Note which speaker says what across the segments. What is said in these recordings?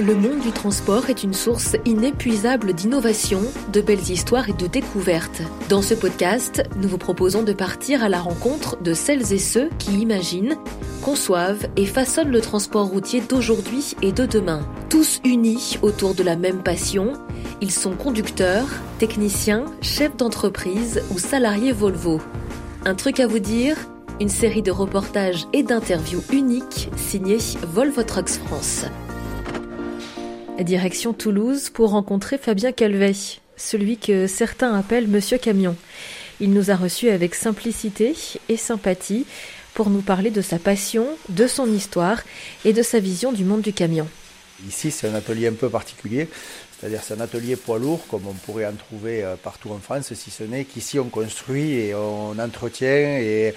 Speaker 1: Le monde du transport est une source inépuisable d'innovation, de belles histoires et de découvertes. Dans ce podcast, nous vous proposons de partir à la rencontre de celles et ceux qui imaginent, conçoivent et façonnent le transport routier d'aujourd'hui et de demain. Tous unis autour de la même passion, ils sont conducteurs, techniciens, chefs d'entreprise ou salariés Volvo. Un truc à vous dire une série de reportages et d'interviews uniques signés Volvo Trucks France. Direction Toulouse pour rencontrer Fabien Calvet, celui que certains appellent Monsieur Camion. Il nous a reçus avec simplicité et sympathie pour nous parler de sa passion, de son histoire et de sa vision du monde du camion.
Speaker 2: Ici, c'est un atelier un peu particulier c'est-à-dire c'est un atelier poids lourd comme on pourrait en trouver euh, partout en France, si ce n'est qu'ici on construit et on entretient et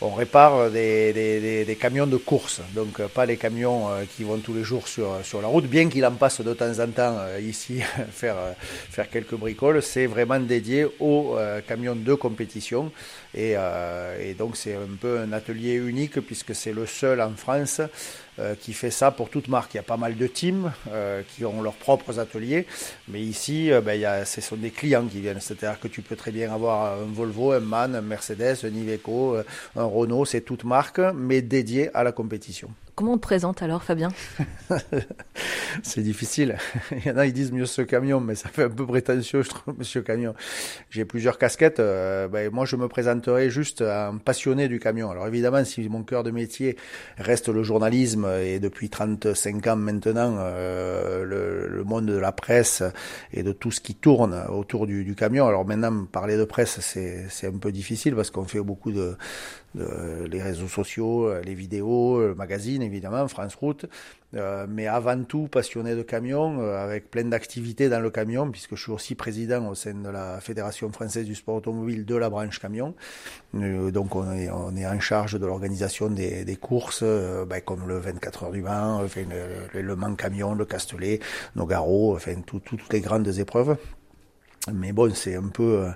Speaker 2: on répare des, camions de course. Donc euh, pas les camions euh, qui vont tous les jours sur, sur la route, bien qu'il en passe de temps en temps ici faire, faire quelques bricoles. C'est vraiment dédié aux camions de compétition. Et, et donc c'est un peu un atelier unique puisque c'est le seul en France euh, qui fait ça pour toute marque. Il y a pas mal de teams euh, qui ont leurs propres ateliers, mais ici, euh, ben, ce sont des clients qui viennent. C'est-à-dire que tu peux très bien avoir un Volvo, un MAN, un Mercedes, un Iveco, un Renault, c'est toute marque, mais dédié à la compétition.
Speaker 1: Comment on te présente alors, Fabien
Speaker 2: C'est difficile. Il y en a, ils disent Monsieur Camion, mais ça fait un peu prétentieux, je trouve, Monsieur Camion. J'ai plusieurs casquettes. Euh, ben, moi, je me présenterai juste un passionné du camion. Alors évidemment, si mon cœur de métier reste le journalisme, et depuis 35 ans maintenant, euh, le, monde de la presse et de tout ce qui tourne autour du, du camion. Alors maintenant, parler de presse, c'est un peu difficile parce qu'on fait beaucoup de, les réseaux sociaux, les vidéos, le magazine évidemment, France Route, euh, mais avant tout passionné de camion, euh, avec plein d'activités dans le camion, puisque je suis aussi président au sein de la Fédération française du sport automobile de la branche camion. Euh, donc on est, en charge de l'organisation des, courses, ben, comme le 24 heures du Mans, le, Mans camion, le Castellet, Nogaro, enfin toutes les grandes épreuves. Mais bon, c'est un peu...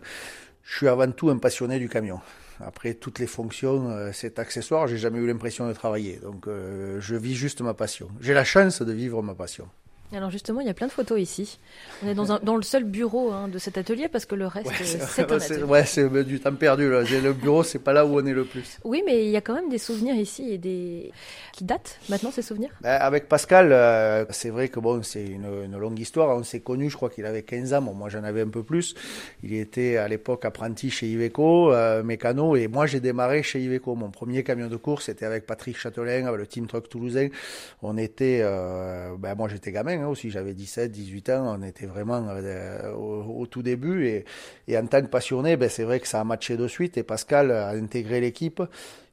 Speaker 2: je suis avant tout un passionné du camion. Après, toutes les fonctions, euh, c'est accessoire. J'ai jamais eu l'impression de travailler. Donc, euh, je vis juste ma passion. J'ai la chance de vivre ma passion.
Speaker 1: Alors justement, il y a plein de photos ici. On est dans, dans le seul bureau hein, de cet atelier parce que le reste, c'est un atelier.
Speaker 2: Ouais, c'est du temps perdu. Là. Le bureau, c'est pas là où on est le plus.
Speaker 1: Oui, mais il y a quand même des souvenirs ici et des qui datent maintenant ces souvenirs.
Speaker 2: Ben, avec Pascal, euh, c'est vrai que bon, c'est une, une, longue histoire. On s'est connus, je crois qu'il avait 15 ans. moi, j'en avais un peu plus. Il était à l'époque apprenti chez Iveco, euh, mécano, et moi, j'ai démarré chez Iveco. Mon premier camion de course, c'était avec Patrick Châtelain, avec le Team Truck Toulousain. On était, euh, ben, moi, j'étais gamin Hein, aussi, j'avais 17, 18 ans, on était vraiment euh, au, tout début et, et, en tant que passionné, ben, c'est vrai que ça a matché de suite et Pascal a intégré l'équipe.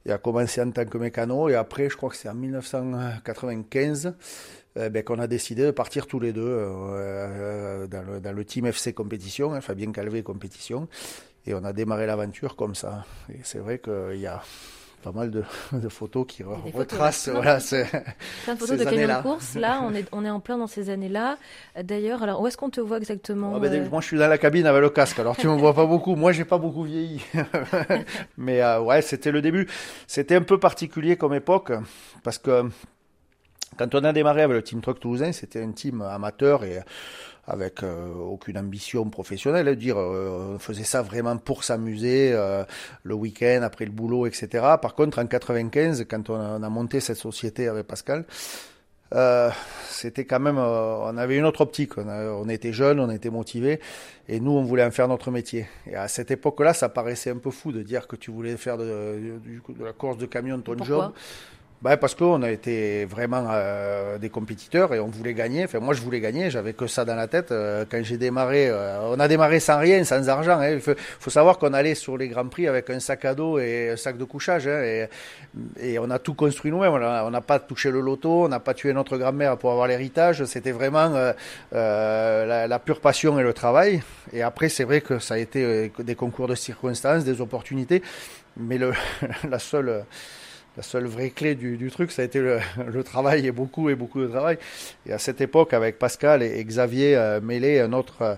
Speaker 2: Il a commencé en tant que mécano et après, je crois que c'est en 1995 euh, ben, qu'on a décidé de partir tous les deux euh, dans, le, team FC compétition, hein, Fabien Calvé compétition, et on a démarré l'aventure comme ça. Et c'est vrai qu'il y a pas mal de, de photos qui retracent voilà,
Speaker 1: ces, plein de photos de camions de course. Là, on est, on est en plein dans ces années-là. D'ailleurs, alors où est-ce qu'on te voit exactement
Speaker 2: ah ben, euh Moi, je suis dans la cabine avec le casque, alors tu me vois pas beaucoup. Moi, j'ai pas beaucoup vieilli. Mais euh, ouais, c'était le début. C'était un peu particulier comme époque parce que quand on a démarré avec le Team Truck Toulousain, c'était un team amateur et avec euh, aucune ambition professionnelle, dire euh, on faisait ça vraiment pour s'amuser euh, le week-end après le boulot, etc. Par contre, en 95, quand on a, monté cette société avec Pascal, c'était quand même, on avait une autre optique. On, on était jeunes, on était motivés, et nous, on voulait en faire notre métier. Et à cette époque-là, ça paraissait un peu fou de dire que tu voulais faire de, de, de la course de camion ton job bah parce qu'on a été vraiment euh, des compétiteurs et on voulait gagner. Enfin, moi, je voulais gagner. J'avais que ça dans la tête. Euh, quand j'ai démarré, euh, on a démarré sans rien, sans argent. Hein. Il faut, faut, savoir qu'on allait sur les grands prix avec un sac à dos et un sac de couchage. Hein, et, et, on a tout construit nous-mêmes. On n'a pas touché le loto, on n'a pas tué notre grand-mère pour avoir l'héritage. C'était vraiment la, la, pure passion et le travail. Et après, c'est vrai que ça a été des concours de circonstances, des opportunités. Mais le, la seule la seule vraie clé du, truc, ça a été le, travail et beaucoup et beaucoup de travail. Et à cette époque, avec Pascal et, Xavier euh, Mêlé, notre, euh,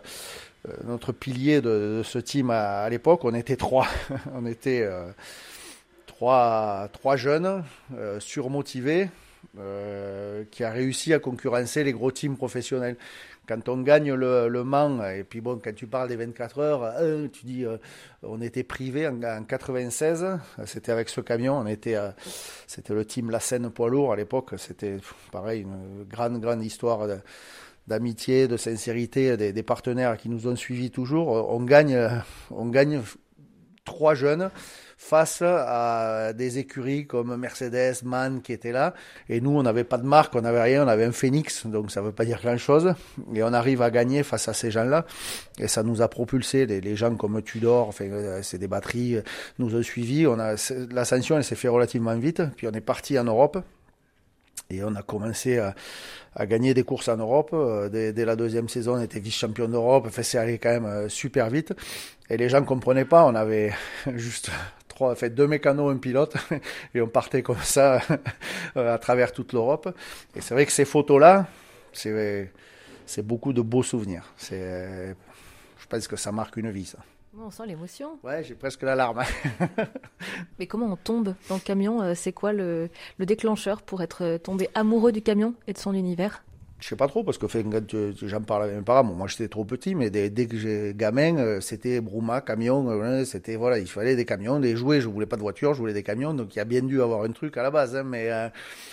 Speaker 2: notre pilier de, ce team à, l'époque, on était trois. on était euh, trois, trois jeunes, surmotivés, qui a réussi à concurrencer les gros teams professionnels. Quand on gagne le, Mans, et puis bon, quand tu parles des 24 heures, tu dis, on était privé en, 96, c'était avec ce camion, on était, c'était le team La Seine poids lourd à l'époque, c'était pareil, une grande, grande histoire d'amitié, de sincérité des, des, partenaires qui nous ont suivis toujours. On gagne, on gagne trois jeunes face à des écuries comme Mercedes, MAN qui étaient là. Et nous, on n'avait pas de marque, on n'avait rien, on avait un Phoenix, donc ça ne veut pas dire grand-chose. Et on arrive à gagner face à ces gens-là. Et ça nous a propulsé. Les, gens comme Tudor, enfin, euh, c'est des batteries, euh, nous ont suivis. On a, l'ascension, elle s'est fait relativement vite. Puis on est parti en Europe. Et on a commencé à, à gagner des courses en Europe. Euh, dès, dès la deuxième saison, on était vice-champion d'Europe. Enfin, c'est allé quand même super vite. Et les gens comprenaient pas. On avait juste trois, fait deux mécanos, un pilote, et on partait comme ça à travers toute l'Europe. Et c'est vrai que ces photos-là, c'est, c'est beaucoup de beaux souvenirs. C'est, je pense que ça marque une vie, ça.
Speaker 3: On sent l'émotion?
Speaker 2: Ouais, j'ai presque la larme.
Speaker 3: Mais comment on tombe dans le camion? Euh, C'est quoi le, le déclencheur pour être tombé amoureux du camion et de son univers?
Speaker 2: Je sais pas trop parce que j'en parle avec mes parents. moi j'étais trop petit, mais dès, que j'ai gamin, euh, c'était Brouma, camion. Euh, c'était voilà, il fallait des camions, des jouets. Je voulais pas de voiture, je voulais des camions. Donc il y a bien dû avoir un truc à la base, hein, mais euh,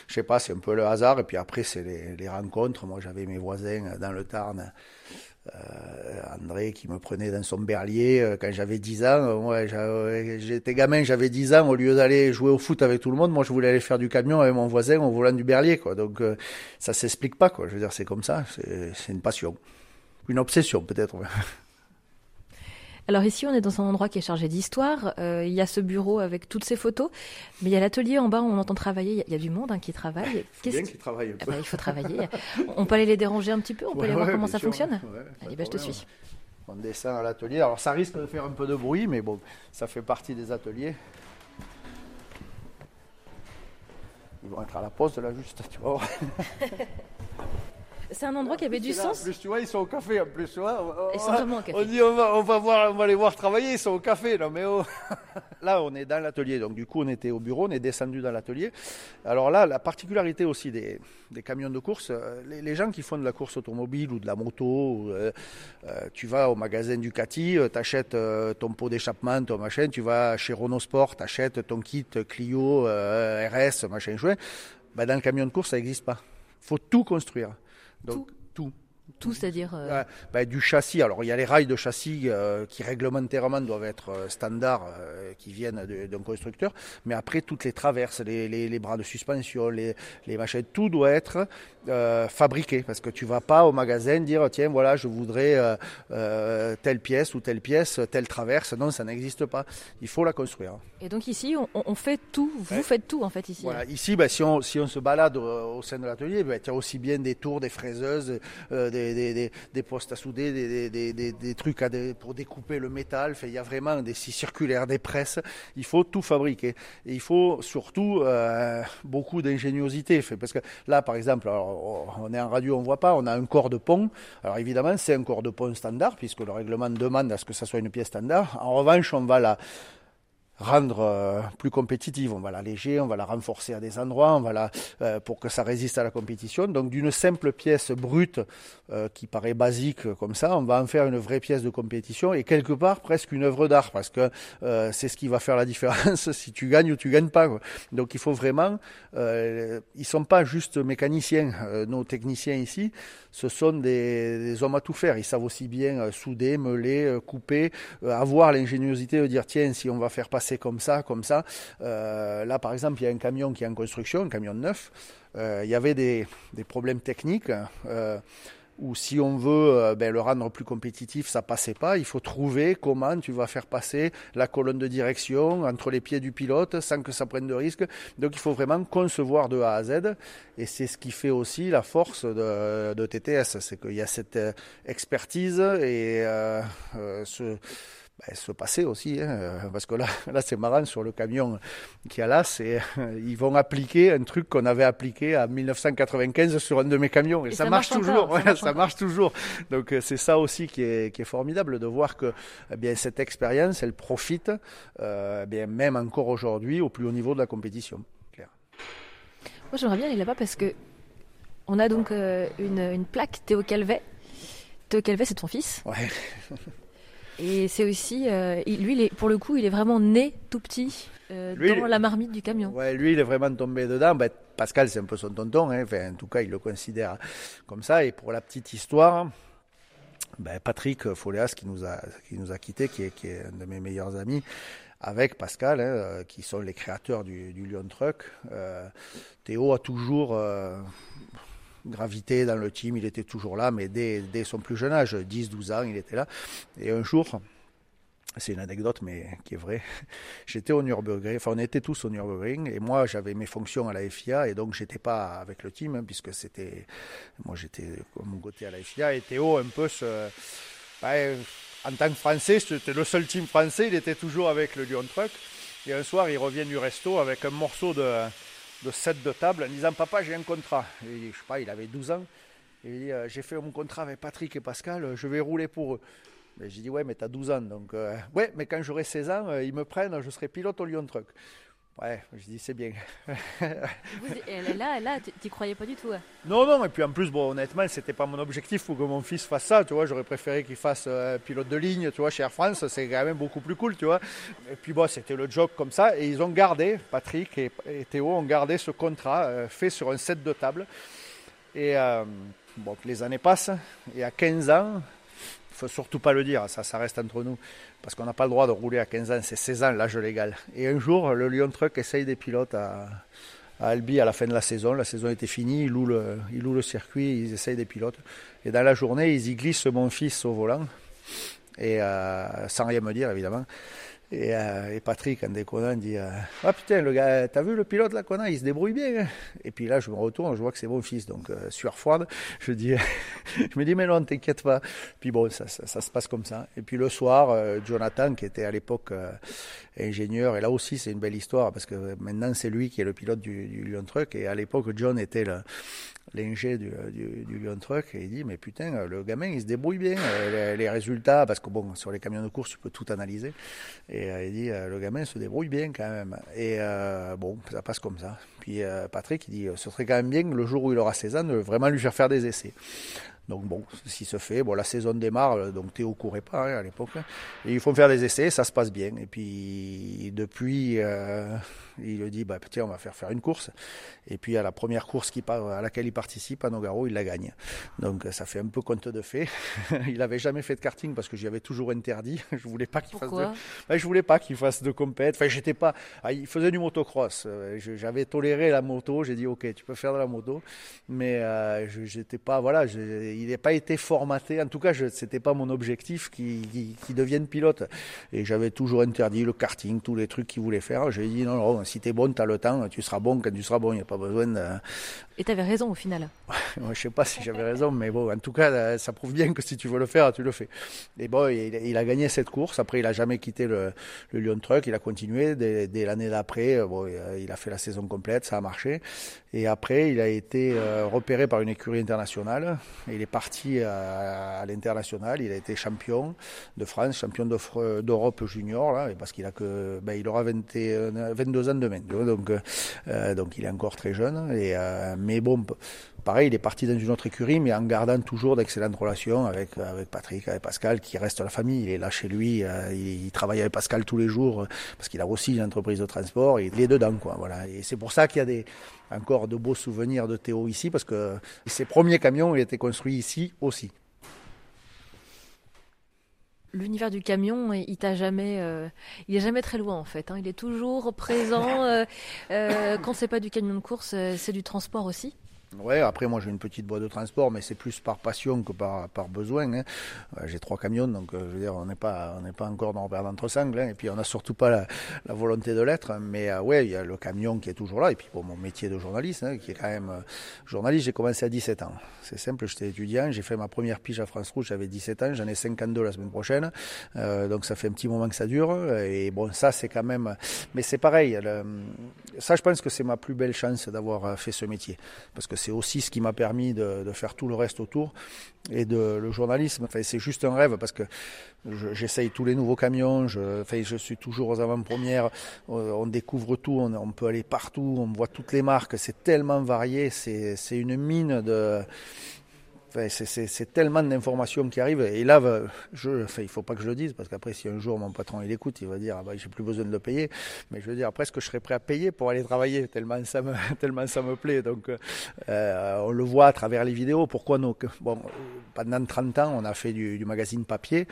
Speaker 2: je sais pas, c'est un peu le hasard. Et puis après c'est les, rencontres. Moi j'avais mes voisins dans le Tarn euh, André qui me prenait dans son berlier euh, quand j'avais 10 ans. Ouais, j'étais gamin, j'avais 10 ans. Au lieu d'aller jouer au foot avec tout le monde, moi je voulais aller faire du camion avec mon voisin au volant du berlier. Quoi. Donc euh, ça s'explique pas. Quoi. Je veux dire, c'est comme ça. C'est une passion. Une obsession peut-être.
Speaker 3: Alors ici, on est dans un endroit qui est chargé d'histoire. Euh, il y a ce bureau avec toutes ces photos, mais il y a l'atelier en bas où on entend travailler. Il y a du monde hein, qui travaille.
Speaker 2: Qu'est-ce qui travaille
Speaker 3: ah peu. bah, il faut travailler. on peut aller les déranger un petit peu. On peut aller voir comment ça fonctionne. Allez, bah, je te suis.
Speaker 2: On descend à l'atelier. Alors ça risque de faire un peu de bruit, mais bon, ça fait partie des ateliers. Ils vont être à la pause là juste, tu vois.
Speaker 3: C'est un endroit qui avait du sens.
Speaker 2: En plus, tu vois, ils sont au café en plus. Tu vois.
Speaker 3: Ils sont vraiment au café.
Speaker 2: On dit on va, on va, voir, on va les voir travailler, ils sont au café. Non, mais oh. là, on est dans l'atelier. Donc, du coup, on était au bureau, on est descendu dans l'atelier. Alors là, la particularité aussi des, des camions de course, euh, les, gens qui font de la course automobile ou de la moto, euh, euh, tu vas au magasin Ducati, tu achètes ton pot d'échappement, ton machin, tu vas chez Renault Sport, tu achètes ton kit Clio, RS, machin chouette. Ben, dans le camion de course, ça n'existe pas. Il faut tout construire.
Speaker 3: Donc, tout. C'est-à-dire
Speaker 2: euh, bah, Du châssis. Alors, il y a les rails de châssis euh, qui réglementairement doivent être euh, standards, qui viennent d'un constructeur. Mais après, toutes les traverses, les, les, bras de suspension, les, les tout doit être fabriqué. Parce que tu vas pas au magasin dire tiens, voilà, je voudrais telle pièce ou telle pièce, telle traverse. Non, ça n'existe pas. Il faut la construire.
Speaker 3: Et donc, ici, on, fait tout. Vous faites tout, en fait, ici.
Speaker 2: Voilà. Ici, bah, si, on, si on se balade au, sein de l'atelier, il y a aussi bien des tours, des fraiseuses, des des, postes à souder, des, trucs pour découper le métal. il y a vraiment des scies circulaires, des presses. Il faut tout fabriquer. Et il faut surtout euh, beaucoup d'ingéniosité. Parce que là, par exemple, on est en radio, on ne voit pas, on a un corps de pont. Alors évidemment, c'est un corps de pont standard, puisque le règlement demande à ce que ça soit une pièce standard. En revanche, on va la rendre euh, plus compétitive. On va l'alléger, on va la renforcer à des endroits, on va la, euh, pour que ça résiste à la compétition. Donc d'une simple pièce brute euh, qui paraît basique comme ça, on va en faire une vraie pièce de compétition et quelque part presque une œuvre d'art parce que c'est ce qui va faire la différence si tu gagnes ou tu gagnes pas. Donc il faut vraiment, ils sont pas juste mécaniciens, nos techniciens ici, ce sont des, hommes à tout faire. Ils savent aussi bien souder, meuler, couper, avoir l'ingéniosité de dire tiens si on va faire passer c'est comme ça, comme ça. Euh, là, par exemple, il y a un camion qui est en construction, un camion neuf. Euh, il y avait des, problèmes techniques. Euh, ou si on veut ben, le rendre plus compétitif, ça passait pas. Il faut trouver comment tu vas faire passer la colonne de direction entre les pieds du pilote sans que ça prenne de risque. Donc il faut vraiment concevoir de A à Z. Et c'est ce qui fait aussi la force de TTS, c'est qu'il y a cette expertise et ce ben, se passer aussi, hein, euh, parce que là, là c'est marrant sur le camion qui a là, c'est ils vont appliquer un truc qu'on avait appliqué en 1995 sur un de mes camions et, ça, marche, toujours, ça, marche, toujours. Donc euh, c'est ça aussi qui est, qui est formidable de voir que eh bien cette expérience, elle profite euh, eh bien même encore aujourd'hui au plus haut niveau de la compétition.
Speaker 1: Moi, j'aimerais bien aller là-bas parce que on a donc euh, une, une, plaque Théo Calvet. Théo Calvet, c'est ton fils.
Speaker 2: Ouais.
Speaker 1: Et c'est aussi, euh, lui, il est, pour le coup, il est vraiment né tout petit euh, dans la marmite du camion.
Speaker 2: Ouais, lui, il est vraiment tombé dedans. Ben, Pascal, c'est un peu son tonton. Hein. Enfin, en tout cas, il le considère comme ça. Et pour la petite histoire, ben, Patrick Foléas, qui nous a, qui nous a quittés, qui est, qui est un de mes meilleurs amis, avec Pascal, hein, euh, qui sont les créateurs du, du Lyon Truck. Euh, Théo a toujours gravité dans le team, il était toujours là, mais dès, dès son plus jeune âge, 10-12 ans, il était là. Et un jour, c'est une anecdote, mais qui est vraie. J'étais au Nürburgring, enfin on était tous au Nürburgring, et moi j'avais mes fonctions à la FIA, et donc j'étais pas avec le team, hein, puisque c'était, moi j'étais comme mon côté à la FIA, et Théo un peu ben, en tant que Français, c'était le seul team français, il était toujours avec le Lyon Truck. Et un soir, il revient du resto avec un morceau de, de set de table en disant Papa, j'ai un contrat. Et, je pas, il avait 12 ans. Et il dit euh, J'ai fait mon contrat avec Patrick et Pascal, je vais rouler pour eux. J'ai dit Ouais, mais tu as 12 ans. Donc, euh, ouais, mais quand j'aurai 16 ans, euh, ils me prennent, je serai pilote au Lyon Truck. Ouais, je dis c'est bien.
Speaker 1: et là, là, t'y croyais pas du tout. Hein.
Speaker 2: Non, non, et puis en plus, bon, honnêtement, c'était pas mon objectif pour que mon fils fasse ça, tu vois. J'aurais préféré qu'il fasse euh, pilote de ligne, tu vois, chez Air France, c'est quand même beaucoup plus cool, tu vois. Et puis bon, c'était le job comme ça, et ils ont gardé, Patrick et, Théo ont gardé ce contrat euh, fait sur un set de table. Et euh, bon, les années passent, et à 15 ans, faut surtout pas le dire, ça, ça reste entre nous, parce qu'on n'a pas le droit de rouler à 15 ans, c'est 16 ans l'âge légal. Et un jour, le Lyon Truck essaye des pilotes à, Albi à la fin de la saison. La saison était finie, ils louent le, circuit, ils essayent des pilotes. Et dans la journée, ils y glissent mon fils au volant, et euh, sans rien me dire évidemment. Euh, et, Patrick, en déconnant, dit euh, Ah putain, le gars, t'as vu le pilote là qu'on a Il se débrouille bien. Hein. Et puis là, je me retourne, je vois que c'est mon fils. Donc, euh, sueur froide, je, dis, je me dis Mais non, t'inquiète pas. Puis bon, ça, ça, se passe comme ça. Et puis le soir, euh, Jonathan, qui était à l'époque ingénieur, et là aussi, c'est une belle histoire parce que maintenant, c'est lui qui est le pilote du, du Lyon Truck. Et à l'époque, John était le, l'ingé du, du, Lyon Truck et il dit mais putain le gamin il se débrouille bien euh, les, résultats parce que bon sur les camions de course tu peux tout analyser. Et euh, il dit euh, le gamin se débrouille bien quand même. Et bon ça passe comme ça. Puis Patrick il dit ce serait quand même bien le jour où il aura 16 ans de vraiment lui faire faire des essais. Donc bon, si se fait, bon la saison démarre, donc Théo courait pas hein, à l'époque, et il faut faire des essais, ça se passe bien. Et puis depuis, il lui dit, bah, tiens, on va faire faire une course. Et puis à la première course qui, à laquelle il participe, à Nogaro, il la gagne. Donc ça fait un peu compte de fait. il n'avait jamais fait de karting parce que j'y avais toujours interdit. Je voulais pas qu'il fasse de... je voulais pas qu'il fasse de compète. Enfin, j'étais pas. Ah, il faisait du motocross. Euh, j'avais toléré la moto. J'ai dit, ok, tu peux faire de la moto, mais euh, j'étais pas. Voilà, il n'a pas été formaté. En tout cas, c'était pas mon objectif qu'il devienne pilote. Et j'avais toujours interdit le karting, tous les trucs qu'il voulait faire. J'ai dit non, non si tu es bon, tu as le temps, tu seras bon quand tu seras bon, il n'y a pas besoin de...
Speaker 1: Et tu avais raison au final.
Speaker 2: je ne sais pas si j'avais raison, mais bon, en tout cas, ça prouve bien que si tu veux le faire, tu le fais. Et bon, il, a gagné cette course, après il n'a jamais quitté le, Lyon Truck, il a continué, dès, l'année d'après, bon, il a fait la saison complète, ça a marché. Et après, il a été euh, repéré par une écurie internationale, il est parti à, l'international, il a été champion de France, champion d'Europe junior, parce qu'il a que, ben, il aura 22 ans demain. Donc, euh, donc il est encore très jeune. Euh, mais bon, pareil, il est parti dans une autre écurie, mais en gardant toujours d'excellentes relations avec, Patrick, avec Pascal, qui reste la famille. Il est là chez lui, euh, il, travaille avec Pascal tous les jours, parce qu'il a aussi une entreprise de transport, il est dedans. Quoi. Et c'est pour ça qu'il y a des, encore de beaux souvenirs de Théo ici, parce que ses premiers camions, il été construits ici aussi
Speaker 1: l'univers du camion, il t'a jamais, euh, jamais très loin en fait. Hein. Il est toujours présent. euh, euh, quand c'est pas du camion de course, euh, c'est du transport aussi.
Speaker 2: Ouais, après moi j'ai une petite boîte de transport, mais c'est plus par passion que par, par besoin. Hein. Euh, j'ai trois camions, donc euh, je veux dire, on n'est pas, pas encore dans Robert d'entre-sangles, hein. et puis on n'a surtout pas la, volonté de l'être. Mais euh, ouais, il y a le camion qui est toujours là, et puis pour mon métier de journaliste, hein, qui est quand même journaliste, j'ai commencé à 17 ans. C'est simple, j'étais étudiant, j'ai fait ma première pige à France Rouge, j'avais 17 ans, j'en ai 52 la semaine prochaine, donc ça fait un petit moment que ça dure. Et bon, ça c'est quand même, mais c'est pareil. Ça, je pense que c'est ma plus belle chance d'avoir fait ce métier, parce que c'est aussi ce qui m'a permis de, faire tout le reste autour et de le journalisme. Enfin, c'est juste un rêve parce que j'essaye tous les nouveaux camions, je, enfin, je suis toujours aux avant-premières, on découvre tout, on, peut aller partout, on voit toutes les marques, c'est tellement varié, c'est une mine de c'est tellement d'informations qui arrivent. Et là, il faut pas que je le dise, parce qu'après, si un jour mon patron il écoute, il va dire ah bah, j'ai plus besoin de le payer. Mais je veux dire, presque, je serais prêt à payer pour aller travailler, tellement ça me, tellement ça me plaît. Donc, euh, on le voit à travers les vidéos. Pourquoi nous Bon, pendant 30 ans, on a fait du, magazine papier.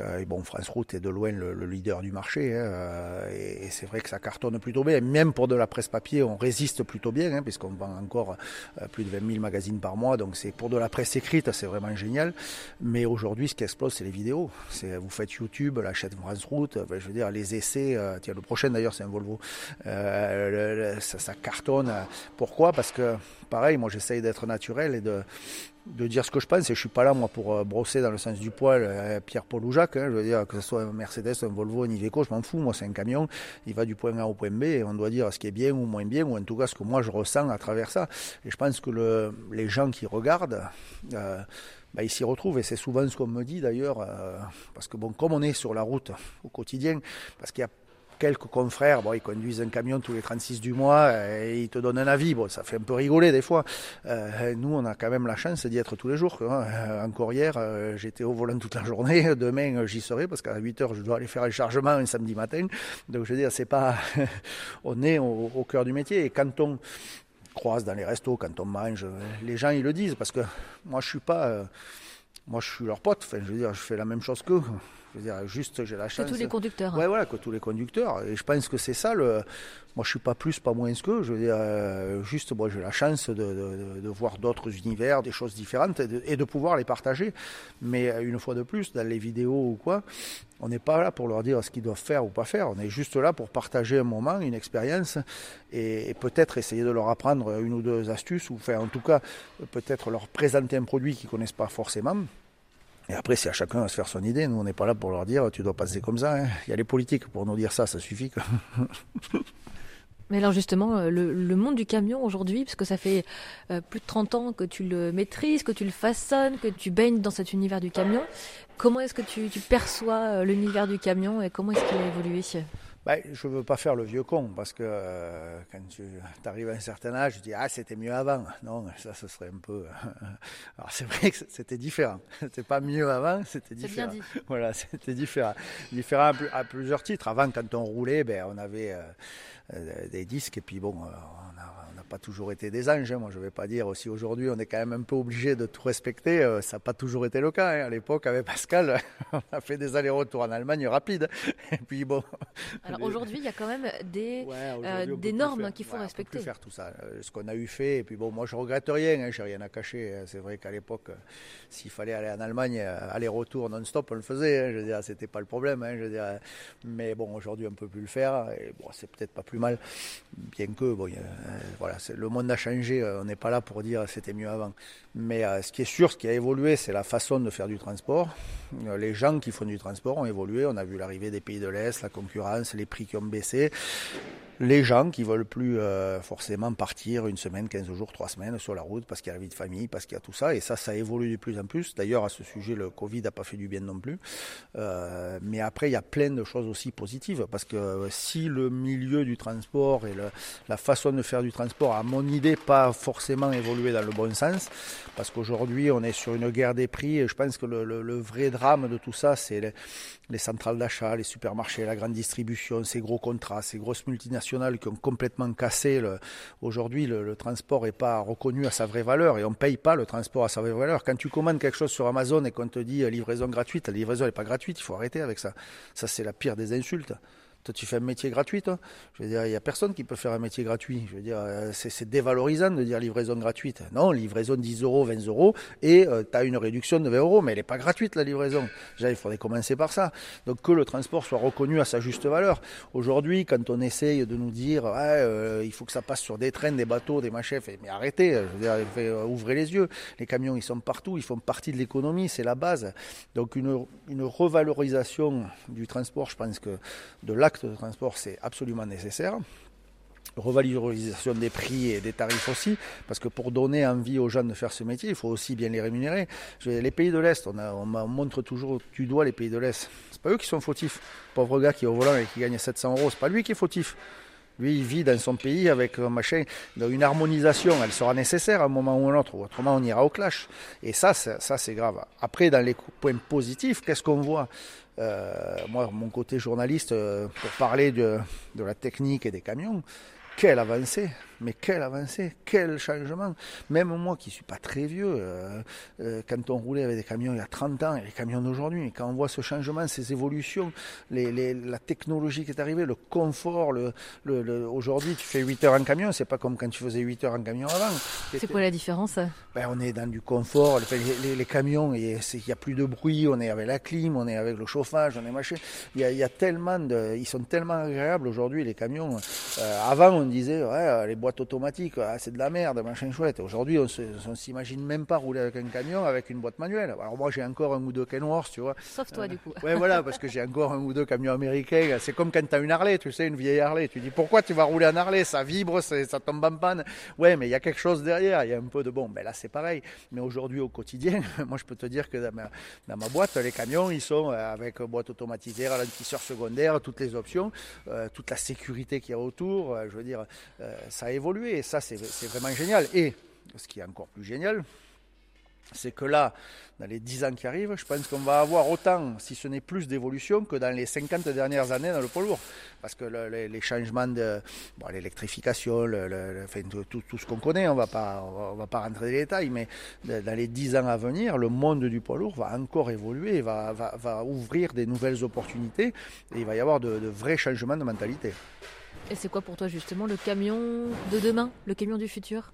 Speaker 2: Euh, et bon, France Route est de loin le, le leader du marché. Hein, euh, et, c'est vrai que ça cartonne plutôt bien. Même pour de la presse papier, on résiste plutôt bien, hein, puisqu'on vend encore euh, plus de 20 000 magazines par mois. Donc, c'est pour de la presse écrite, c'est vraiment génial. Mais aujourd'hui, ce qui explose, c'est les vidéos. C'est vous faites YouTube, la chaîne France Route, je veux dire les essais. Euh, tiens, le prochain d'ailleurs, c'est un Volvo. Euh, ça, ça, cartonne. Pourquoi? Parce que pareil, moi, j'essaye d'être naturel et de de dire ce que je pense et je suis pas là moi pour euh, brosser dans le sens du poil euh, Pierre Paul ou Jacques hein, je veux dire que ce soit un Mercedes un Volvo un Iveco je m'en fous moi c'est un camion il va du point A au point B et on doit dire ce qui est bien ou moins bien ou en tout cas ce que moi je ressens à travers ça. Et je pense que le, les gens qui regardent euh, bah, ils s'y retrouvent et c'est souvent ce qu'on me dit d'ailleurs parce que bon comme on est sur la route au quotidien parce qu'il y a quelques confrères, bon, ils conduisent un camion tous les 36 du mois et ils te donnent un avis. Bon, ça fait un peu rigoler des fois. Euh, nous, on a quand même la chance d'y être tous les jours. Hein. Encore hier, euh, j'étais au volant toute la journée. Demain, j'y serai parce qu'à 8 heures, je dois aller faire un chargement un samedi matin. Donc, je veux dire, c'est pas, on est au, cœur du métier. Et quand on croise dans les restos, quand on mange, les gens, ils le disent parce que moi, je suis pas, euh, moi, je suis leur pote. Enfin, je veux dire, je fais la même chose qu'eux. Je veux dire, juste, j'ai la chance.
Speaker 1: Que tous les conducteurs.
Speaker 2: Ouais, voilà, que tous les conducteurs. Et je pense que c'est ça le. Moi, je suis pas plus, pas moins que. Je veux dire, euh, juste, moi, j'ai la chance de, de, de voir d'autres univers, des choses différentes et de, et de, pouvoir les partager. Mais une fois de plus, dans les vidéos ou quoi, on n'est pas là pour leur dire ce qu'ils doivent faire ou pas faire. On est juste là pour partager un moment, une expérience et, et peut-être essayer de leur apprendre une ou deux astuces ou faire, en tout cas, peut-être leur présenter un produit qu'ils connaissent pas forcément. Et après, c'est à chacun de se faire son idée. Nous, on n'est pas là pour leur dire tu dois passer comme ça. Hein. Il y a les politiques pour nous dire ça, ça suffit.
Speaker 1: Mais alors justement, le, le monde du camion aujourd'hui, parce que ça fait euh, plus de 30 ans que tu le maîtrises, que tu le façonnes, que tu baignes dans cet univers du camion, comment est-ce que tu, tu perçois l'univers du camion et comment est-ce qu'il a évolué?
Speaker 2: Ben, je ne veux pas faire le vieux con parce que euh, quand tu arrives à un certain âge, tu dis ah c'était mieux avant. Non, ça ce serait un peu. Alors c'est vrai que c'était différent. C'était pas mieux avant, c'était différent.
Speaker 1: Bien dit.
Speaker 2: Voilà, c'était différent. Différent à, plusieurs titres. Avant, quand on roulait, ben on avait euh, des disques et puis bon, on a pas toujours été des anges. Hein. Moi, je ne vais pas dire aussi aujourd'hui, on est quand même un peu obligé de tout respecter. Euh, ça n'a pas toujours été le cas. Hein. À l'époque, avec Pascal, on a fait des allers-retours en Allemagne rapides. Et puis bon.
Speaker 1: Alors aujourd'hui, il y a quand même des, ouais, euh, des normes qu'il faut
Speaker 2: ouais,
Speaker 1: respecter.
Speaker 2: On peut plus faire tout ça. Euh, ce qu'on a eu fait. Et puis bon, moi, je regrette rien. Hein. J'ai rien à cacher. C'est vrai qu'à l'époque, s'il fallait aller en Allemagne, aller-retour non-stop, on le faisait. Hein. Je veux dire, c'était pas le problème. Hein. Je veux dire, mais bon, aujourd'hui, on peut plus le faire. Et bon, c'est peut-être pas plus mal, bien que bon, voilà le monde a changé, on n'est pas là pour dire c'était mieux avant. Mais euh, ce qui est sûr, ce qui a évolué, c'est la façon de faire du transport. Euh, les gens qui font du transport ont évolué. On a vu l'arrivée des pays de l'Est, la concurrence, les prix qui ont baissé les gens qui veulent plus euh, forcément partir une semaine, 15 jours, 3 semaines sur la route parce qu'il y a la vie de famille, parce qu'il y a tout ça. Et ça, ça évolue de plus en plus. D'ailleurs, à ce sujet, le Covid n'a pas fait du bien non plus. Euh, mais après, il y a plein de choses aussi positives parce que si le milieu du transport et la façon de faire du transport, à mon idée, pas forcément évolué dans le bon sens, parce qu'aujourd'hui, on est sur une guerre des prix et je pense que le, vrai drame de tout ça, c'est les centrales d'achat, les supermarchés, la grande distribution, ces gros contrats, ces grosses multinationales qui ont complètement cassé. Aujourd'hui, le, le, transport n'est pas reconnu à sa vraie valeur et on ne paye pas le transport à sa vraie valeur. Quand tu commandes quelque chose sur Amazon et qu'on te dit livraison gratuite, la livraison n'est pas gratuite, il faut arrêter avec ça. Ça, c'est la pire des insultes. Toi, tu fais un métier gratuit, Je veux dire, il n'y a personne qui peut faire un métier gratuit. Je veux dire, c'est dévalorisant de dire livraison gratuite. Non, livraison 10 euros, 20 euros, et euh, tu as une réduction de 20 euros, mais elle n'est pas gratuite, la livraison. Déjà, il faudrait commencer par ça. Donc, que le transport soit reconnu à sa juste valeur. Aujourd'hui, quand on essaye de nous dire, euh, il faut que ça passe sur des trains, des bateaux, des machins, mais arrêtez, je veux dire, euh, ouvrez les yeux. Les camions, ils sont partout, ils font partie de l'économie, c'est la base. Donc, une, une revalorisation du transport, je pense que de là de transport, c'est absolument nécessaire. revalorisation des prix et des tarifs aussi, parce que pour donner envie aux gens de faire ce métier, il faut aussi bien les rémunérer. Les pays de l'Est, on, on, montre toujours du doigt les pays de l'Est. C'est pas eux qui sont fautifs. Pauvre gars qui est au volant et qui gagne 700 euros, c'est pas lui qui est fautif. Lui, il vit dans son pays avec un machin. une harmonisation, elle sera nécessaire à un moment ou à un autre. Autrement, on ira au clash. Et ça, ça c'est grave. Après, dans les points positifs, qu'est-ce qu'on voit? Moi, mon côté journaliste, euh, pour parler de la technique et des camions, quelle avancée mais quelle avancée, quel changement. Même moi qui ne suis pas très vieux, euh, euh, quand on roulait avec des camions il y a 30 ans et les camions d'aujourd'hui, quand on voit ce changement, ces évolutions, les, la technologie qui est arrivée, le confort, le, aujourd'hui tu fais 8 heures en camion, c'est pas comme quand tu faisais 8 heures en camion avant.
Speaker 1: C'est quoi la différence?
Speaker 2: Ben, On est dans du confort, les, camions, il n'y a plus de bruit, on est avec la clim, on est avec le chauffage, on est machin. Il y a, tellement de, ils sont tellement agréables aujourd'hui les camions. Euh, avant on disait ouais, les boîtes automatique, ah, c'est de la merde, machin chouette. Aujourd'hui, on ne s'imagine même pas rouler avec un camion avec une boîte manuelle. Alors moi, j'ai encore un ou deux Kenworth, tu vois.
Speaker 1: Sauf toi, du coup.
Speaker 2: Ouais, voilà, parce que j'ai encore un ou deux camions américains. C'est comme quand tu as une Harley, tu sais, une vieille Harley. Tu dis pourquoi tu vas rouler en Harley? Ça vibre, ça tombe en panne. Ouais, mais il y a quelque chose derrière. Il y a un peu de bon. Ben là, c'est pareil. Mais aujourd'hui, au quotidien, moi, je peux te dire que dans ma, dans ma boîte, les camions, ils sont euh, avec boîte automatisée, ralentisseur secondaire, toutes les options, euh, toute la sécurité qu'il y a autour. Euh, je veux dire, ça évolue et ça, c'est vraiment génial. Et ce qui est encore plus génial, c'est que là, dans les 10 ans qui arrivent, je pense qu'on va avoir autant, si ce n'est plus d'évolution, que dans les 50 dernières années dans le poids lourd. Parce que les changements de l'électrification, tout, ce qu'on connaît, on ne va pas rentrer dans les détails, mais dans les 10 ans à venir, le monde du poids lourd va encore évoluer, va ouvrir des nouvelles opportunités, et il va y avoir de vrais changements de mentalité.
Speaker 1: Et c'est quoi pour toi justement le camion de demain, le camion du futur?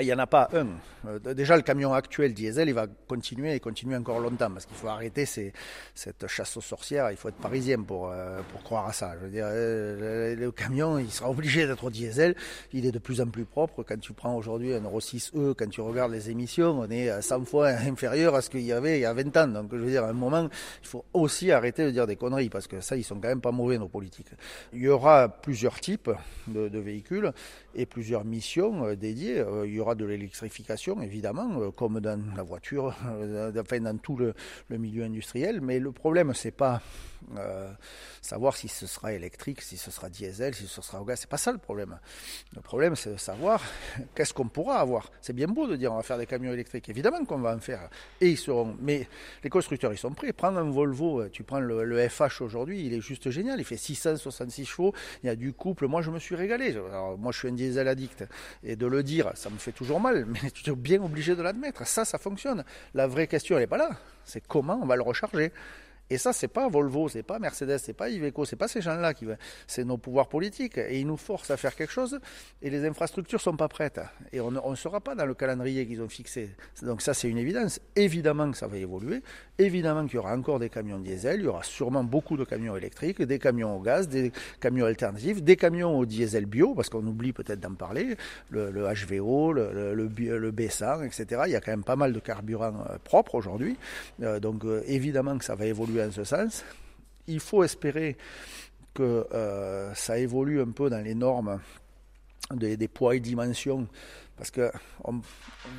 Speaker 2: Il n'y en a pas un. Euh, déjà, le camion actuel diesel, il va continuer et continuer encore longtemps parce qu'il faut arrêter cette chasse aux sorcières. Il faut être parisien pour, euh, croire à ça. Je veux dire, euh, le, camion, il sera obligé d'être diesel. Il est de plus en plus propre. Quand tu prends aujourd'hui un Euro 6E, quand tu regardes les émissions, on est 100 fois inférieur à ce qu'il y avait il y a 20 ans. Donc, je veux dire, à un moment, il faut aussi arrêter de dire des conneries parce que ça, ils sont quand même pas mauvais, nos politiques. Il y aura plusieurs types de, véhicules et plusieurs missions dédiées y aura de l'électrification, évidemment, euh, comme dans la voiture, euh, enfin dans tout le, milieu industriel. Mais le problème, c'est pas euh, savoir si ce sera électrique, si ce sera diesel, si ce sera au gaz. C'est pas ça le problème. Le problème, c'est de savoir qu'est-ce qu'on pourra avoir. C'est bien beau de dire on va faire des camions électriques. Évidemment qu'on va en faire. Et ils seront. Mais les constructeurs, ils sont prêts. Prends un Volvo. Tu prends le, le FH aujourd'hui, il est juste génial. Il fait 666 chevaux. Il y a du couple. Moi, je me suis régalé. Alors, moi, je suis un diesel addict. Et de le dire, ça me fait toujours mal, mais tu es bien obligé de l'admettre. Ça, ça fonctionne. La vraie question, elle n'est pas là. C'est comment on va le recharger. Et ça, c'est pas Volvo, c'est pas Mercedes, c'est pas Iveco, c'est pas ces gens-là qui, c'est nos pouvoirs politiques. Et ils nous forcent à faire quelque chose. Et les infrastructures sont pas prêtes. Et on ne sera pas dans le calendrier qu'ils ont fixé. Donc ça, c'est une évidence. Évidemment que ça va évoluer. Évidemment qu'il y aura encore des camions diesel. Il y aura sûrement beaucoup de camions électriques, des camions au gaz, des camions alternatifs, des camions au diesel bio, parce qu'on oublie peut-être d'en parler. Le, HVO, le, le, le, B100, etc. Il y a quand même pas mal de carburants euh, propres aujourd'hui. Euh, donc euh, évidemment que ça va évoluer ce sens. Il faut espérer que euh, ça évolue un peu dans les normes des poids et dimensions, parce que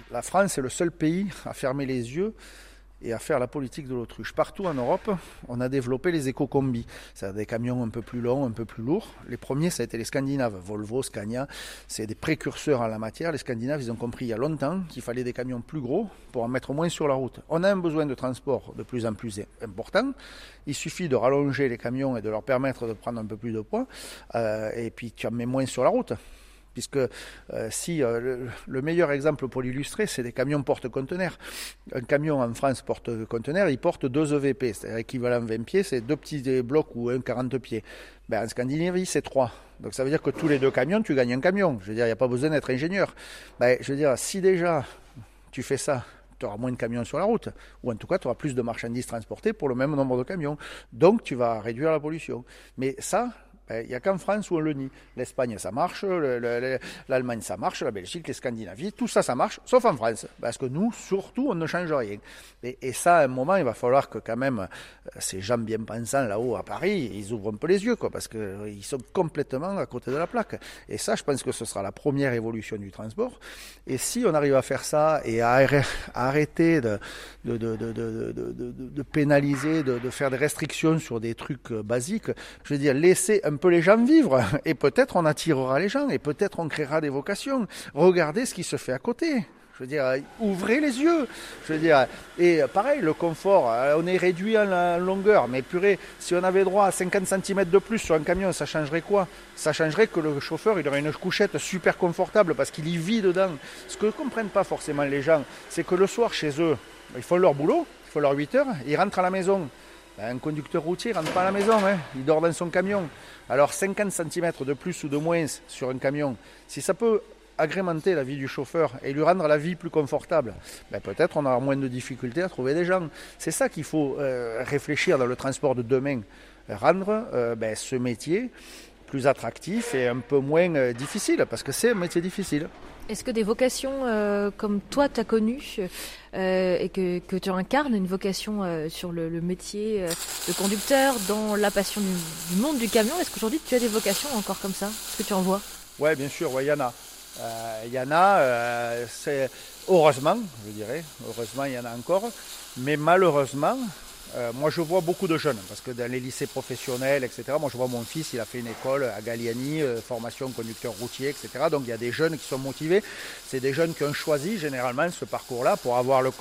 Speaker 2: la France est le seul pays à fermer les yeux et à faire la politique de l'autruche. Partout en Europe, on a développé les éco-combis, c'est-à-dire des camions un peu plus longs, un peu plus lourds. Les premiers, ça a été les Scandinaves, Volvo, Scania, c'est des précurseurs en la matière. Les Scandinaves, ils ont compris il y a longtemps qu'il fallait des camions plus gros pour en mettre moins sur la route. On a un besoin de transport de plus en plus important. Il suffit de rallonger les camions et de leur permettre de prendre un peu plus de poids, euh, et puis tu en mets moins sur la route. Puisque euh, si euh, le, meilleur exemple pour l'illustrer, c'est des camions porte-conteneurs. Un camion en France porte-conteneur, il porte deux EVP, c'est-à-dire équivalent 20 pieds, c'est deux petits blocs ou un 40 pieds. Ben, en Scandinavie, c'est trois. Donc ça veut dire que tous les deux camions, tu gagnes un camion. Je veux dire, il n'y a pas besoin d'être ingénieur. Ben, je veux dire, si déjà tu fais ça, tu auras moins de camions sur la route, ou en tout cas tu auras plus de marchandises transportées pour le même nombre de camions. Donc tu vas réduire la pollution. Mais ça, il n'y a qu'en France où on le nie. L'Espagne, ça marche, l'Allemagne, ça marche, la Belgique, les Scandinavies, tout ça, ça marche, sauf en France. Parce que nous, surtout, on ne change rien. Et, ça, à un moment, il va falloir que quand même euh, ces gens bien pensants là-haut à Paris, ils ouvrent un peu les yeux, quoi, parce qu'ils euh, sont complètement à côté de la plaque. Et ça, je pense que ce sera la première évolution du transport. Et si on arrive à faire ça et à arrêter de, de pénaliser, de, faire des restrictions sur des trucs euh, basiques, je veux dire, laisser un les gens vivre. Et peut-être on attirera les gens, et peut-être on créera des vocations. Regardez ce qui se fait à côté. Je veux dire, ouvrez les yeux. Je veux dire, et pareil, le confort, euh, on est réduit en longueur, mais purée, si on avait droit à 50 cm de plus sur un camion, ça changerait quoi? Ça changerait que le chauffeur, il aurait une couchette super confortable parce qu'il y vit dedans. Ce que ne comprennent pas forcément les gens, c'est que le soir, chez eux, ils font leur boulot, ils font leur 8 heures, ils rentrent à la maison. Ben, un conducteur routier ne rentre pas à la maison, hein. il dort dans son camion. Alors 50 cm de plus ou de moins sur un camion, si ça peut agrémenter la vie du chauffeur et lui rendre la vie plus confortable, ben peut-être on aura moins de difficultés à trouver des gens. C'est ça qu'il faut euh, réfléchir dans le transport de demain, rendre euh, ben, ce métier plus attractif et un peu moins euh, difficile, parce que c'est un métier difficile.
Speaker 1: Est-ce que des vocations comme toi tu as connues et que, tu incarnes, une vocation sur le, métier de conducteur, dans la passion du, monde du camion, est-ce qu'aujourd'hui tu as des vocations encore comme ça? Est-ce que tu en vois?
Speaker 2: Oui, bien sûr, il y en a. Il y en a, c'est heureusement, je dirais, heureusement il y en a encore, mais malheureusement, euh, moi, je vois beaucoup de jeunes, parce que dans les lycées professionnels, etc., moi, je vois mon fils, il a fait une école à Galliani, euh, formation conducteur routier, etc. Donc, il y a des jeunes qui sont motivés. C'est des jeunes qui ont choisi, généralement, ce parcours-là pour avoir le,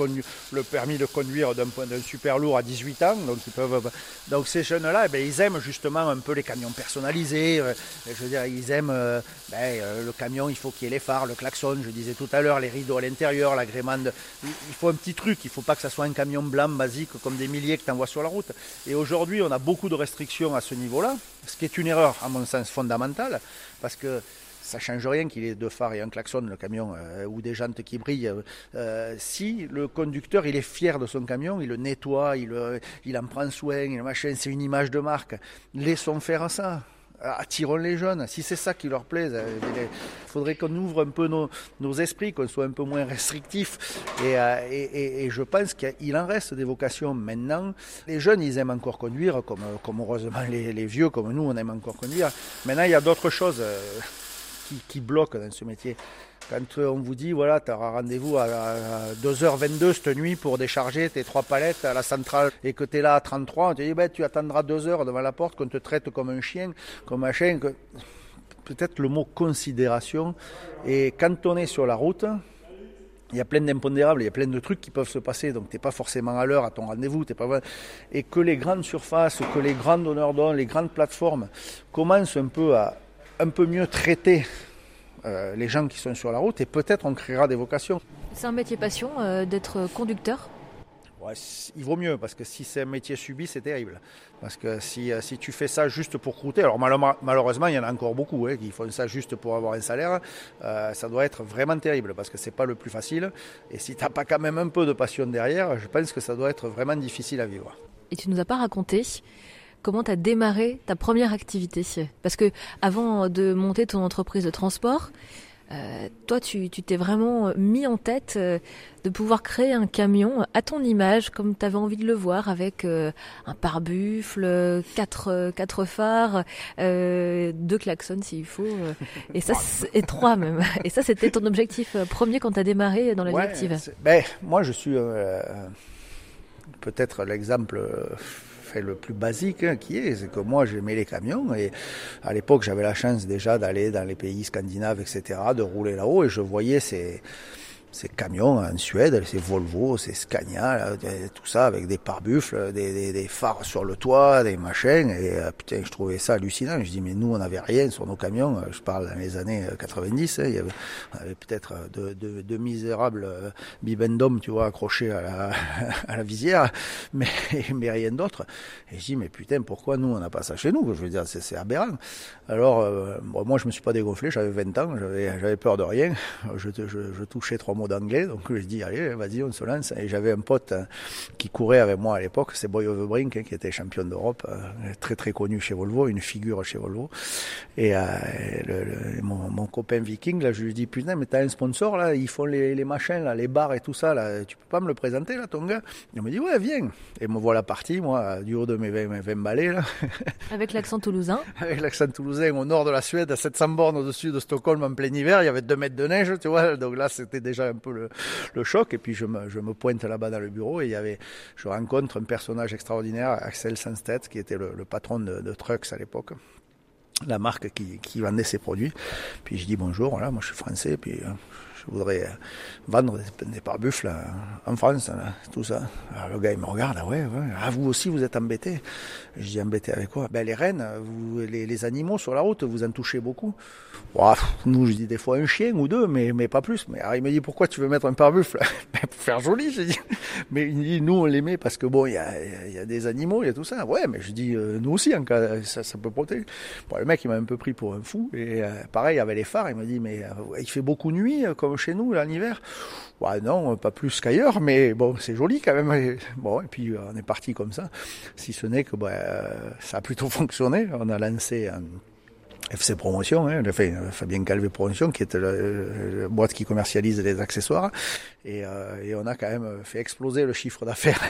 Speaker 2: permis de conduire d'un super lourd à 18 ans. Donc, ils peuvent, donc ces jeunes-là, eh ben, ils aiment justement un peu les camions personnalisés. Euh, je veux dire, ils aiment ben, le camion, il faut qu'il y ait les phares, le klaxon, je disais tout à l'heure, les rideaux à l'intérieur, l'agrément. Il faut un petit truc, il ne faut pas que ça soit un camion blanc basique comme des milliers que sur la route. Et aujourd'hui, on a beaucoup de restrictions à ce niveau-là, ce qui est une erreur, à mon sens, fondamentale, parce que ça change rien qu'il ait deux phares et un klaxon, le camion, euh, ou des jantes qui brillent. Euh, si le conducteur, il est fier de son camion, il le nettoie, il, il en prend soin, machin, c'est une image de marque. Laissons faire ça attirons les jeunes. Si c'est ça qui leur plaît, euh, il faudrait qu'on ouvre un peu nos, esprits, qu'on soit un peu moins restrictif. Euh, et, je pense qu'il en reste des vocations maintenant. Les jeunes, ils aiment encore conduire, comme, comme heureusement les, vieux, comme nous, on aime encore conduire. Maintenant, il y a d'autres choses euh, qui, qui bloquent dans ce métier. Quand on vous dit, voilà, tu auras rendez-vous à 2h22 cette nuit pour décharger tes trois palettes à la centrale et que tu es là à 33, on te dit, ben, tu attendras deux heures devant la porte, qu'on te traite comme un chien, comme un chien. Que... Peut-être le mot considération. Et quand on est sur la route, il y a plein d'impondérables, il y a plein de trucs qui peuvent se passer, donc tu n'es pas forcément à l'heure à ton rendez-vous, pas et que les grandes surfaces, que les grands donneurs d'ordre, les grandes plateformes commencent un peu à un peu mieux traiter euh, les gens qui sont sur la route et peut-être on créera des vocations.
Speaker 1: C'est un métier passion euh, d'être conducteur?
Speaker 2: Ouais, Il vaut mieux parce que si c'est un métier subi, c'est terrible. Parce que si, euh, si tu fais ça juste pour croûter, alors malheureusement il y en a encore beaucoup hein, qui font ça juste pour avoir un salaire, ça doit être vraiment terrible parce que c'est pas le plus facile. Et si tu n'as pas quand même un peu de passion derrière, je pense que ça doit être vraiment difficile à vivre.
Speaker 1: Et tu nous as pas raconté comment tu as démarré ta première activité? Parce que avant de monter ton entreprise de transport, euh, toi, tu t'es vraiment mis en tête euh, de pouvoir créer un camion à ton image, comme tu avais envie de le voir, avec euh, un pare-buffle, quatre, quatre phares, deux klaxons s'il faut, et ça, et trois même. Et ça, c'était ton objectif premier quand tu as démarré dans la
Speaker 2: ouais,
Speaker 1: active.
Speaker 2: Ben, moi, je suis peut-être l'exemple le plus basique hein, qui est, c'est que moi j'aimais les camions et à l'époque j'avais la chance déjà d'aller dans les pays scandinaves, etc., de rouler là-haut et je voyais ces ces camions en Suède, ces Volvo, ces Scania, tout ça avec des pare-buffles, des, des, phares sur le toit, des machins. Et euh, putain, je trouvais ça hallucinant. Je dis, mais nous, on n'avait rien sur nos camions. Je parle dans les années 90. Euh, hein, il y avait, peut-être de, de, de, misérables euh, bibendum, tu vois, accrochés à la, visière, mais, rien d'autre. Et je dis, mais putain, pourquoi nous, on n'a pas ça chez nous? Je veux dire, c'est aberrant. Alors, moi, je me suis pas dégonflé, j'avais 20 ans, j'avais peur de rien. Je, je, je touchais trois mois mot d'anglais. Donc je dis, allez, vas-y, on se lance. Et j'avais un pote euh, qui courait avec moi à l'époque, c'est Boy Overbrink, hein, qui était champion d'Europe, euh, très très connu chez Volvo, une figure chez Volvo. Et mon, copain viking, là, je lui dis, putain, mais t'as un sponsor, là, ils font les, les, machins, là, les bars et tout ça, là, tu peux pas me le présenter, là, ton gars? Il me dit, ouais, viens. Et me voilà parti, moi, du haut de mes 20, mes 20 balais, là.
Speaker 1: Avec l'accent toulousain
Speaker 2: Avec l'accent toulousain, au nord de la Suède, à 700 bornes au-dessus de Stockholm en plein hiver, il y avait 2 mètres de neige, tu vois. Donc là, c'était déjà un peu le, choc. Et puis je me, pointe là-bas dans le bureau et il y avait, je rencontre un personnage extraordinaire, Axel Sanstedt, qui était le, patron de, de Trucks à l'époque la marque qui, qui, vendait ses produits. Puis je dis bonjour, voilà, moi je suis français, puis euh, je voudrais euh, vendre des, pare-buffles euh, en France, tout ça. Alors le gars il me regarde, ah ouais, ah vous aussi vous êtes embêté. Je dis embêté avec quoi? Ben les rennes, les, animaux sur la route, vous en touchez beaucoup. nous je dis des fois un chien ou deux, mais, mais pas plus. Mais alors, il me dit pourquoi tu veux mettre un pare-buffle? Ben, Pour faire joli, je dis. Mais il dit nous on les met parce que bon il y a, y a, des animaux, il y a tout ça. Ouais, mais je dis euh, nous aussi en cas ça, peut protéger. Bon, le mec il m'a un peu pris pour un fou et pareil avait les phares, il m'a dit mais il fait beaucoup nuit comme chez nous, là, l'hiver. Ouais, non, pas plus qu'ailleurs, mais bon, c'est joli quand même. Bon, et puis on est parti comme ça. Si ce n'est que bah, ça a plutôt fonctionné. On a lancé un FC Promotion, hein, Fabien Calvé Promotion, qui est la, boîte qui commercialise les accessoires. Et, euh, et, on a quand même fait exploser le chiffre d'affaires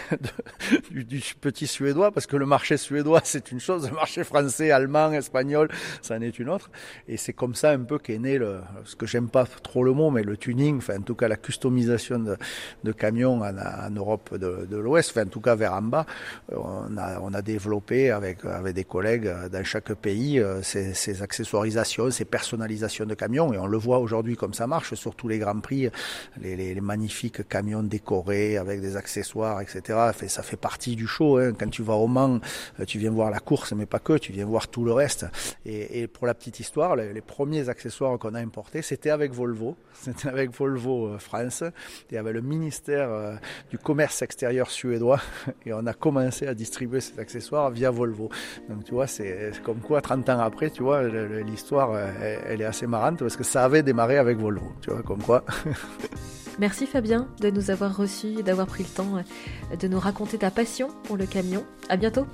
Speaker 2: du, petit suédois, parce que le marché suédois, c'est une chose, le marché français, allemand, espagnol, ça en est une autre. Et c'est comme ça un peu qu'est né le, ce que j'aime pas trop le mot, mais le tuning, enfin en tout cas la customisation de, camions en, Europe de, de l'Ouest, enfin en tout cas vers en bas, on a, on a développé avec, avec des collègues dans chaque pays euh, ces, ces ces personnalisations de camions. Et on le voit aujourd'hui comme ça marche sur tous les grands prix, les, magnifiques camions décorés avec des accessoires, etc. Ça fait partie du show. Hein. Quand tu vas au Mans, euh, tu viens voir la course, mais pas que, tu viens voir tout le reste. Et, pour la petite histoire, les, les premiers accessoires qu'on a importés, c'était avec Volvo. C'était avec Volvo euh, France et avec le ministère euh, du commerce extérieur suédois. Et on a commencé à distribuer ces accessoires via Volvo. Donc tu vois, c'est comme quoi 30 ans après, tu vois, l'histoire, euh, elle est assez marrante parce que ça avait démarré avec Volvo, tu vois, comme quoi.
Speaker 1: Merci Fabien de nous avoir reçus et d'avoir pris le temps euh, de nous raconter ta passion pour le camion. À bientôt.